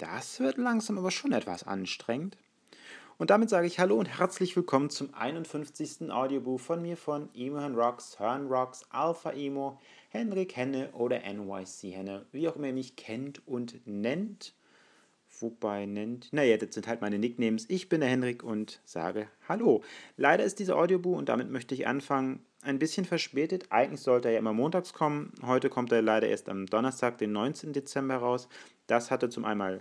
das wird langsam aber schon etwas anstrengend. Und damit sage ich Hallo und herzlich willkommen zum 51. Audiobuch von mir von Emohan Rocks, Hörn Rocks, Alpha Emo, Henrik Henne oder NYC Henne, wie auch immer ihr mich kennt und nennt. Wobei nennt, naja, das sind halt meine Nicknames. Ich bin der Henrik und sage Hallo. Leider ist dieser Audiobuch und damit möchte ich anfangen, ein bisschen verspätet. Eigentlich sollte er ja immer montags kommen. Heute kommt er leider erst am Donnerstag, den 19. Dezember raus. Das hatte zum einen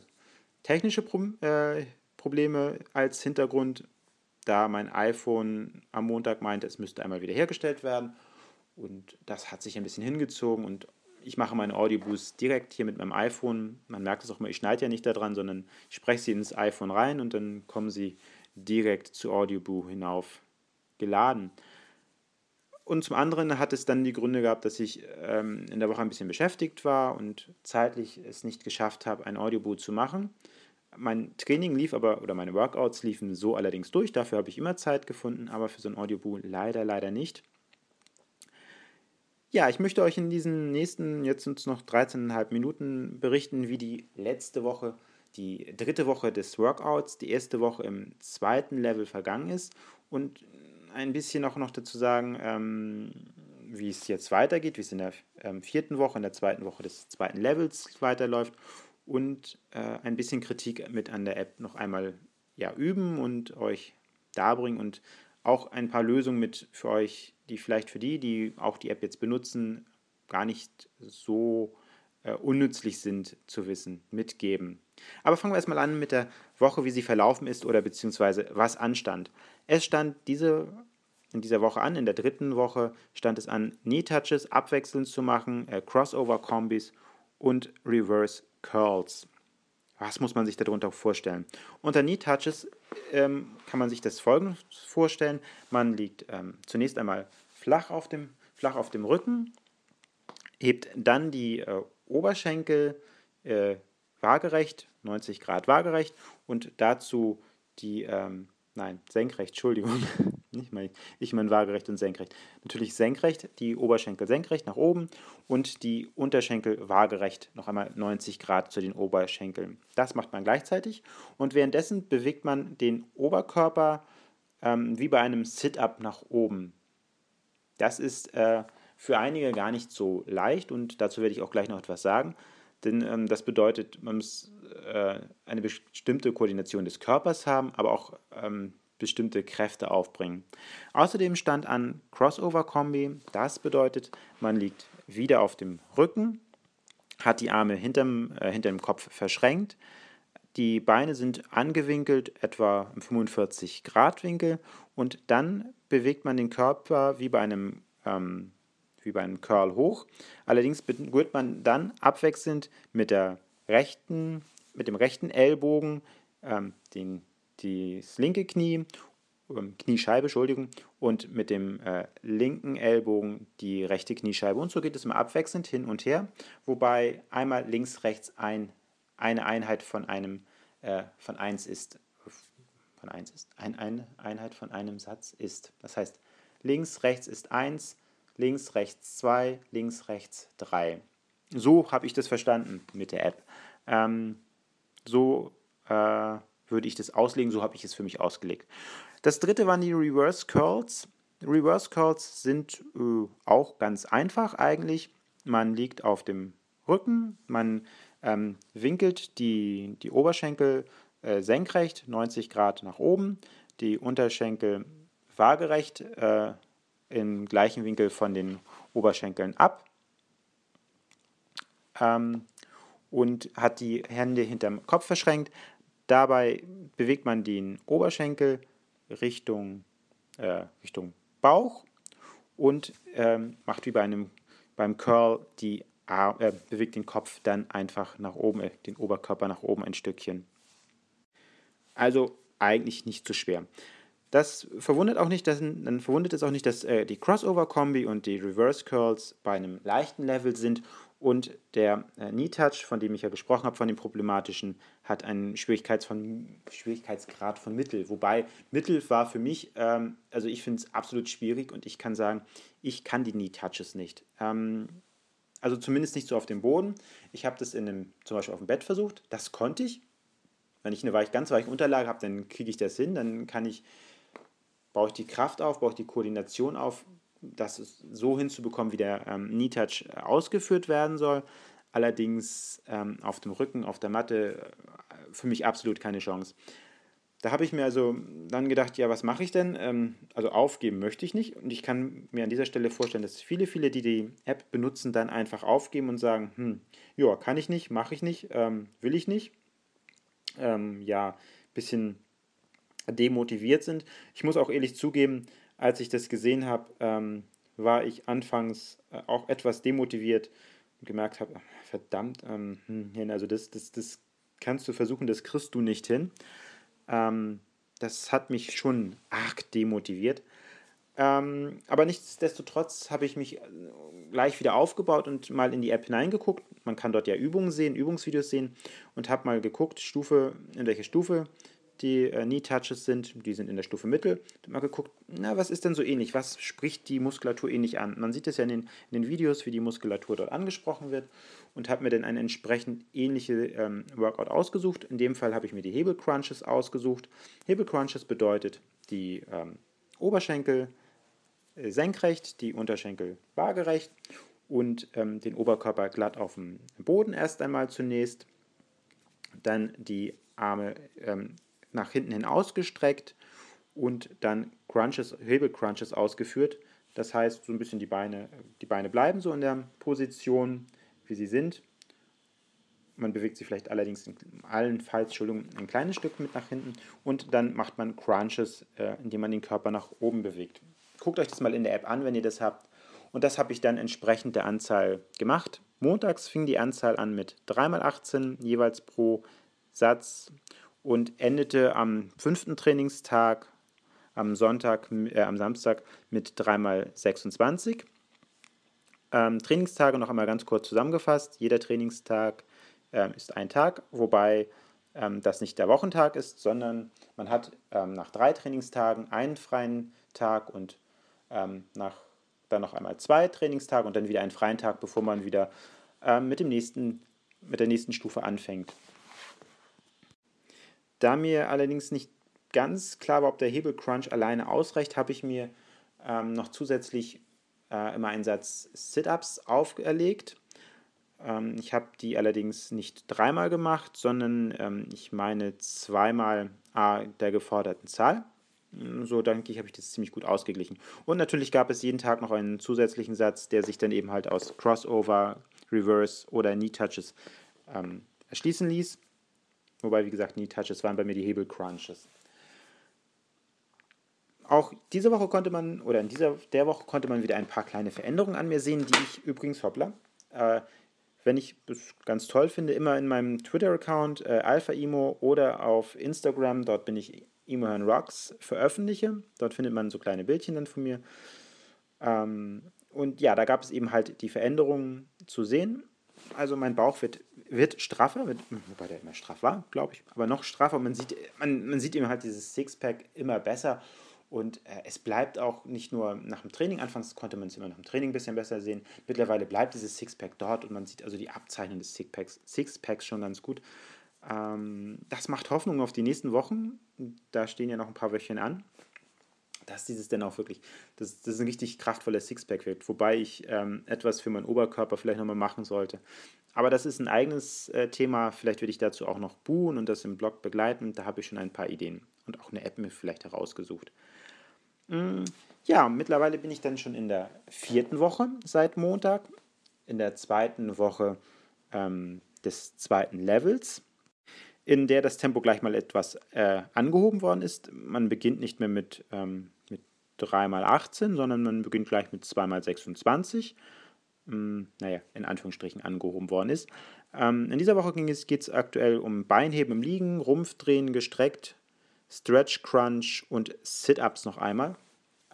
technische Pro äh, Probleme als Hintergrund, da mein iPhone am Montag meinte, es müsste einmal wiederhergestellt werden. Und das hat sich ein bisschen hingezogen und ich mache meine Audioboosts direkt hier mit meinem iPhone. Man merkt es auch mal, ich schneide ja nicht daran, sondern ich spreche sie ins iPhone rein und dann kommen sie direkt zu Audioboo hinauf geladen. Und zum anderen hat es dann die Gründe gehabt, dass ich ähm, in der Woche ein bisschen beschäftigt war und zeitlich es nicht geschafft habe, ein Audioboot zu machen. Mein Training lief aber, oder meine Workouts liefen so allerdings durch, dafür habe ich immer Zeit gefunden, aber für so ein Audioboot leider, leider nicht. Ja, ich möchte euch in diesen nächsten, jetzt sind es noch 13,5 Minuten, berichten, wie die letzte Woche, die dritte Woche des Workouts, die erste Woche im zweiten Level vergangen ist und ein bisschen auch noch dazu sagen, ähm, wie es jetzt weitergeht, wie es in der ähm, vierten Woche, in der zweiten Woche des zweiten Levels weiterläuft und äh, ein bisschen Kritik mit an der App noch einmal ja, üben und euch darbringen und auch ein paar Lösungen mit für euch, die vielleicht für die, die auch die App jetzt benutzen, gar nicht so äh, unnützlich sind zu wissen, mitgeben. Aber fangen wir erstmal an mit der Woche, wie sie verlaufen ist oder beziehungsweise was anstand. Es stand diese in dieser Woche an, in der dritten Woche stand es an, Knee-Touches abwechselnd zu machen, äh, Crossover-Kombis und Reverse Curls. Was muss man sich darunter vorstellen? Unter Knee-Touches ähm, kann man sich das folgendes vorstellen. Man liegt ähm, zunächst einmal flach auf, dem, flach auf dem Rücken, hebt dann die äh, Oberschenkel äh, waagerecht, 90 Grad waagerecht und dazu die ähm, nein, senkrecht, Entschuldigung, nicht mal, ich meine waagerecht und senkrecht. Natürlich senkrecht, die Oberschenkel senkrecht nach oben und die Unterschenkel waagerecht noch einmal 90 Grad zu den Oberschenkeln. Das macht man gleichzeitig und währenddessen bewegt man den Oberkörper ähm, wie bei einem Sit-up nach oben. Das ist äh, für einige gar nicht so leicht und dazu werde ich auch gleich noch etwas sagen. Denn ähm, das bedeutet, man muss äh, eine bestimmte Koordination des Körpers haben, aber auch ähm, bestimmte Kräfte aufbringen. Außerdem stand an Crossover-Kombi. Das bedeutet, man liegt wieder auf dem Rücken, hat die Arme hinterm, äh, hinter dem Kopf verschränkt. Die Beine sind angewinkelt, etwa im 45 Grad Winkel, und dann bewegt man den Körper wie bei einem ähm, wie beim Curl hoch. Allerdings berührt man dann abwechselnd mit, der rechten, mit dem rechten Ellbogen ähm, den, das linke Knie, ähm, Kniescheibe, Entschuldigung, und mit dem äh, linken Ellbogen die rechte Kniescheibe. Und so geht es immer abwechselnd hin und her, wobei einmal links, rechts ein, eine Einheit von einem äh, von 1 ist. Von 1 ist. Ein, eine Einheit von einem Satz ist. Das heißt, links, rechts ist 1, links, rechts 2, links, rechts 3. So habe ich das verstanden mit der App. Ähm, so äh, würde ich das auslegen, so habe ich es für mich ausgelegt. Das dritte waren die Reverse Curls. Reverse Curls sind äh, auch ganz einfach eigentlich. Man liegt auf dem Rücken, man ähm, winkelt die, die Oberschenkel äh, senkrecht, 90 Grad nach oben, die Unterschenkel waagerecht, äh, im gleichen Winkel von den Oberschenkeln ab ähm, und hat die Hände hinterm Kopf verschränkt. Dabei bewegt man den Oberschenkel Richtung, äh, Richtung Bauch und ähm, macht wie bei einem, beim Curl die Ar äh, bewegt den Kopf dann einfach nach oben, äh, den Oberkörper nach oben ein Stückchen. Also eigentlich nicht zu schwer. Das verwundert auch nicht, dass, dann verwundert es auch nicht, dass äh, die Crossover-Kombi und die Reverse Curls bei einem leichten Level sind und der äh, Knee Touch, von dem ich ja gesprochen habe, von dem problematischen, hat einen Schwierigkeits von, Schwierigkeitsgrad von Mittel. Wobei Mittel war für mich, ähm, also ich finde es absolut schwierig und ich kann sagen, ich kann die Knee Touches nicht. Ähm, also zumindest nicht so auf dem Boden. Ich habe das in einem, zum Beispiel auf dem Bett versucht, das konnte ich, Wenn ich eine weich, ganz weiche Unterlage habe, dann kriege ich das hin, dann kann ich, baue ich die Kraft auf, baue ich die Koordination auf, das so hinzubekommen, wie der ähm, Knee Touch ausgeführt werden soll. Allerdings ähm, auf dem Rücken, auf der Matte, äh, für mich absolut keine Chance. Da habe ich mir also dann gedacht, ja, was mache ich denn? Ähm, also aufgeben möchte ich nicht. Und ich kann mir an dieser Stelle vorstellen, dass viele, viele, die die App benutzen, dann einfach aufgeben und sagen, hm, ja, kann ich nicht, mache ich nicht, ähm, will ich nicht. Ähm, ja, bisschen demotiviert sind. Ich muss auch ehrlich zugeben, als ich das gesehen habe, ähm, war ich anfangs äh, auch etwas demotiviert und gemerkt habe, verdammt, ähm, hm, also das, das, das kannst du versuchen, das kriegst du nicht hin. Ähm, das hat mich schon arg demotiviert. Ähm, aber nichtsdestotrotz habe ich mich äh, gleich wieder aufgebaut und mal in die App hineingeguckt. Man kann dort ja Übungen sehen, Übungsvideos sehen und habe mal geguckt, Stufe, in welche Stufe die äh, Knee-Touches sind, die sind in der Stufe Mittel. Ich habe mal geguckt, na, was ist denn so ähnlich? Was spricht die Muskulatur ähnlich an? Man sieht es ja in den, in den Videos, wie die Muskulatur dort angesprochen wird und habe mir dann ein entsprechend ähnliche ähm, Workout ausgesucht. In dem Fall habe ich mir die Hebelcrunches ausgesucht. Hebelcrunches bedeutet die ähm, Oberschenkel äh, senkrecht, die Unterschenkel waagerecht und ähm, den Oberkörper glatt auf dem Boden erst einmal zunächst. Dann die Arme ähm, nach hinten hin ausgestreckt und dann Crunches, Hebelcrunches ausgeführt. Das heißt, so ein bisschen die Beine, die Beine bleiben so in der Position, wie sie sind. Man bewegt sie vielleicht allerdings in allenfalls, Entschuldigung, ein kleines Stück mit nach hinten und dann macht man Crunches, äh, indem man den Körper nach oben bewegt. Guckt euch das mal in der App an, wenn ihr das habt. Und das habe ich dann entsprechend der Anzahl gemacht. Montags fing die Anzahl an mit 3x18 jeweils pro Satz und endete am fünften Trainingstag, am Sonntag, äh, am Samstag mit 3x26. Ähm, Trainingstage noch einmal ganz kurz zusammengefasst. Jeder Trainingstag ähm, ist ein Tag, wobei ähm, das nicht der Wochentag ist, sondern man hat ähm, nach drei Trainingstagen einen freien Tag und ähm, nach dann noch einmal zwei Trainingstage und dann wieder einen freien Tag, bevor man wieder ähm, mit, dem nächsten, mit der nächsten Stufe anfängt. Da mir allerdings nicht ganz klar war, ob der Hebelcrunch alleine ausreicht, habe ich mir ähm, noch zusätzlich äh, immer einen Satz Sit-Ups auferlegt. Ähm, ich habe die allerdings nicht dreimal gemacht, sondern ähm, ich meine zweimal A der geforderten Zahl. So denke ich, habe ich das ziemlich gut ausgeglichen. Und natürlich gab es jeden Tag noch einen zusätzlichen Satz, der sich dann eben halt aus Crossover, Reverse oder Knee Touches ähm, erschließen ließ. Wobei, wie gesagt, Knee Touches waren bei mir die Hebel Crunches. Auch diese Woche konnte man, oder in dieser der Woche konnte man wieder ein paar kleine Veränderungen an mir sehen, die ich übrigens, hoppla, äh, wenn ich es ganz toll finde, immer in meinem Twitter-Account äh, AlphaImo oder auf Instagram, dort bin ich Imohan Rocks, veröffentliche. Dort findet man so kleine Bildchen dann von mir. Ähm, und ja, da gab es eben halt die Veränderungen zu sehen. Also mein Bauch wird wird straffer, wird, wobei der immer straff war, glaube ich, aber noch straffer. Man sieht, man, man sieht eben halt dieses Sixpack immer besser. Und äh, es bleibt auch nicht nur nach dem Training, anfangs konnte man es immer nach dem Training ein bisschen besser sehen, mittlerweile bleibt dieses Sixpack dort und man sieht also die Abzeichnung des Sixpacks, Sixpacks schon ganz gut. Ähm, das macht Hoffnung auf die nächsten Wochen, da stehen ja noch ein paar Wöchchen an dass dieses denn auch wirklich, dass das ein richtig kraftvoller Sixpack wird. Wobei ich ähm, etwas für meinen Oberkörper vielleicht nochmal machen sollte. Aber das ist ein eigenes äh, Thema. Vielleicht werde ich dazu auch noch buhen und das im Blog begleiten. Da habe ich schon ein paar Ideen und auch eine App mir vielleicht herausgesucht. Mm, ja, mittlerweile bin ich dann schon in der vierten Woche seit Montag. In der zweiten Woche ähm, des zweiten Levels in der das Tempo gleich mal etwas äh, angehoben worden ist. Man beginnt nicht mehr mit, ähm, mit 3x18, sondern man beginnt gleich mit 2x26 mh, naja, in Anführungsstrichen angehoben worden ist. Ähm, in dieser Woche geht es aktuell um Beinheben im Liegen, Rumpfdrehen gestreckt, Stretch Crunch und Sit-Ups noch einmal.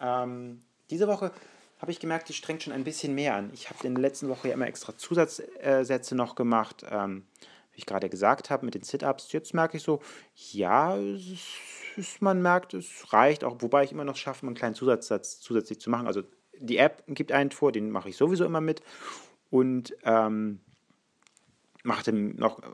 Ähm, diese Woche habe ich gemerkt, die strengt schon ein bisschen mehr an. Ich habe in der letzten Woche ja immer extra Zusatzsätze noch gemacht, ähm, wie ich gerade gesagt habe, mit den Sit-Ups. Jetzt merke ich so, ja, ist, man merkt, es reicht auch, wobei ich immer noch schaffe, einen kleinen Zusatzsatz zusätzlich zu machen. Also die App gibt einen vor, den mache ich sowieso immer mit und ähm, mache noch äh,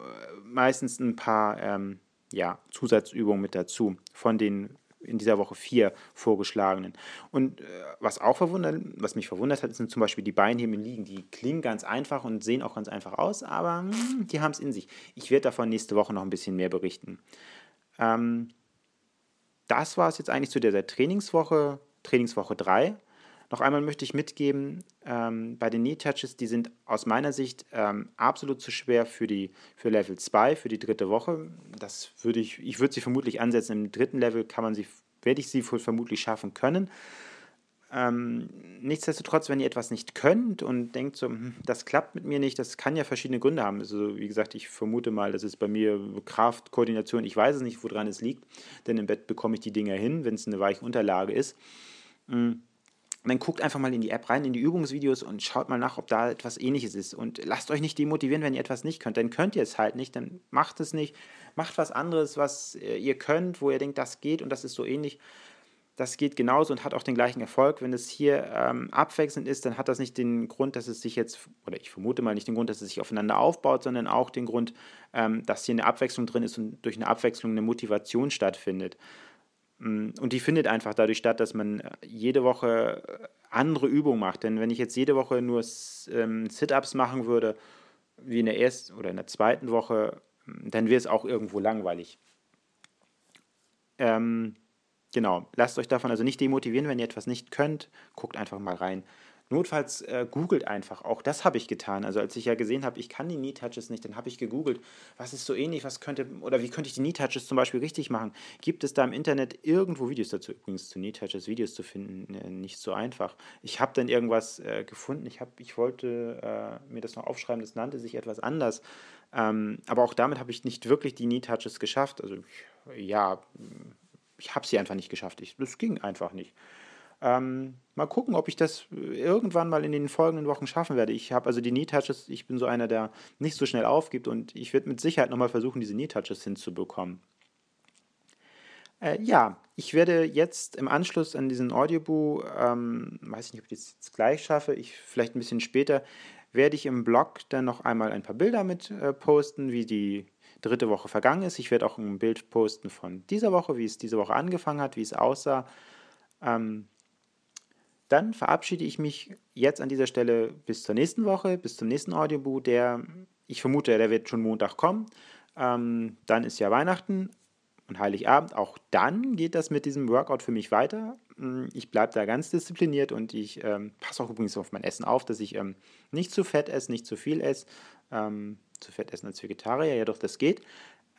meistens ein paar, ähm, ja, Zusatzübungen mit dazu von den in dieser Woche vier vorgeschlagenen. Und äh, was auch verwundert, was mich verwundert hat, sind zum Beispiel die Beinheben liegen. Die klingen ganz einfach und sehen auch ganz einfach aus, aber mh, hm, die haben es in sich. Ich werde davon nächste Woche noch ein bisschen mehr berichten. Ähm, das war es jetzt eigentlich zu der Trainingswoche, Trainingswoche 3. Noch einmal möchte ich mitgeben, ähm, bei den Knee Touches, die sind aus meiner Sicht ähm, absolut zu schwer für, die, für Level 2, für die dritte Woche. Das würde ich, ich würde sie vermutlich ansetzen. Im dritten Level kann man sie, werde ich sie vermutlich schaffen können. Ähm, nichtsdestotrotz, wenn ihr etwas nicht könnt und denkt so, hm, das klappt mit mir nicht, das kann ja verschiedene Gründe haben. Also wie gesagt, ich vermute mal, das ist bei mir Kraft, Koordination, ich weiß es nicht, woran es liegt, denn im Bett bekomme ich die Dinger hin, wenn es eine weiche Unterlage ist. Mhm dann guckt einfach mal in die App rein, in die Übungsvideos und schaut mal nach, ob da etwas ähnliches ist. Und lasst euch nicht demotivieren, wenn ihr etwas nicht könnt. Dann könnt ihr es halt nicht, dann macht es nicht. Macht was anderes, was äh, ihr könnt, wo ihr denkt, das geht und das ist so ähnlich. Das geht genauso und hat auch den gleichen Erfolg. Wenn es hier ähm, abwechselnd ist, dann hat das nicht den Grund, dass es sich jetzt, oder ich vermute mal nicht den Grund, dass es sich aufeinander aufbaut, sondern auch den Grund, ähm, dass hier eine Abwechslung drin ist und durch eine Abwechslung eine Motivation stattfindet. Mm, und die findet einfach dadurch statt, dass man äh, jede Woche äh, andere Übungen macht. Denn wenn ich jetzt jede Woche nur ähm, Sit-Ups machen würde, wie in der ersten oder in der zweiten Woche, mm, dann wäre es auch irgendwo langweilig. Ähm, genau, lasst euch davon also nicht demotivieren, wenn ihr etwas nicht könnt. Guckt einfach mal rein. Notfalls äh, googelt einfach. Auch das habe ich getan. Also als ich ja gesehen habe, ich kann die Knee Touches nicht, dann habe ich gegoogelt, was ist so ähnlich, was könnte, oder wie könnte ich die Knee Touches zum Beispiel richtig machen? Gibt es da im Internet irgendwo Videos dazu? Übrigens zu Knee Touches Videos zu finden, äh, nicht so einfach. Ich habe dann irgendwas äh, gefunden. Ich, hab, ich wollte äh, mir das noch aufschreiben, das nannte sich etwas anders. Ähm, aber auch damit habe ich nicht wirklich die Knee Touches geschafft. Also ja, ich habe sie einfach nicht geschafft. Ich, das ging einfach nicht. Ähm, mal gucken, ob ich das irgendwann mal in den folgenden Wochen schaffen werde. Ich habe also die Knee Touches, ich bin so einer, der nicht so schnell aufgibt und ich werde mit Sicherheit nochmal versuchen, diese Knee Touches hinzubekommen. Äh, ja, ich werde jetzt im Anschluss an diesen Audioboo, ähm, weiß ich nicht, ob ich das jetzt gleich schaffe, ich vielleicht ein bisschen später, werde ich im Blog dann noch einmal ein paar Bilder mit äh, posten, wie die dritte Woche vergangen ist. Ich werde auch ein Bild posten von dieser Woche, wie es diese Woche angefangen hat, wie es aussah. Ähm, dann verabschiede ich mich jetzt an dieser Stelle bis zur nächsten Woche, bis zum nächsten Audioboot, der, ich vermute, der wird schon Montag kommen. Ähm, dann ist ja Weihnachten und Heiligabend. Auch dann geht das mit diesem Workout für mich weiter. Mm, ich bleibe da ganz diszipliniert und ich ähm, passe auch übrigens auf mein Essen auf, dass ich ähm, nicht zu fett esse, nicht zu viel esse. Zu fett essen als Vegetarier, ja doch, das geht.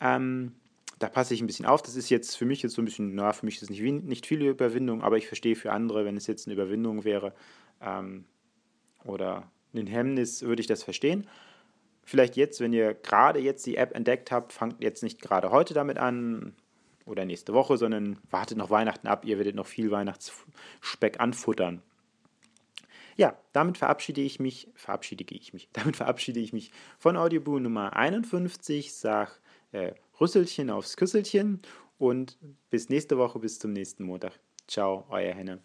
Ähm, da passe ich ein bisschen auf. Das ist jetzt für mich jetzt so ein bisschen, na, für mich ist es nicht, nicht viel Überwindung, aber ich verstehe für andere, wenn es jetzt eine Überwindung wäre ähm, oder ein Hemmnis, würde ich das verstehen. Vielleicht jetzt, wenn ihr gerade jetzt die App entdeckt habt, fangt jetzt nicht gerade heute damit an oder nächste Woche, sondern wartet noch Weihnachten ab. Ihr werdet noch viel Weihnachtsspeck anfuttern. Ja, damit verabschiede ich mich, verabschiede ich mich, damit verabschiede ich mich von Audioboo Nummer 51, sag äh, Rüsselchen aufs Küsselchen und bis nächste Woche, bis zum nächsten Montag. Ciao, euer Henne.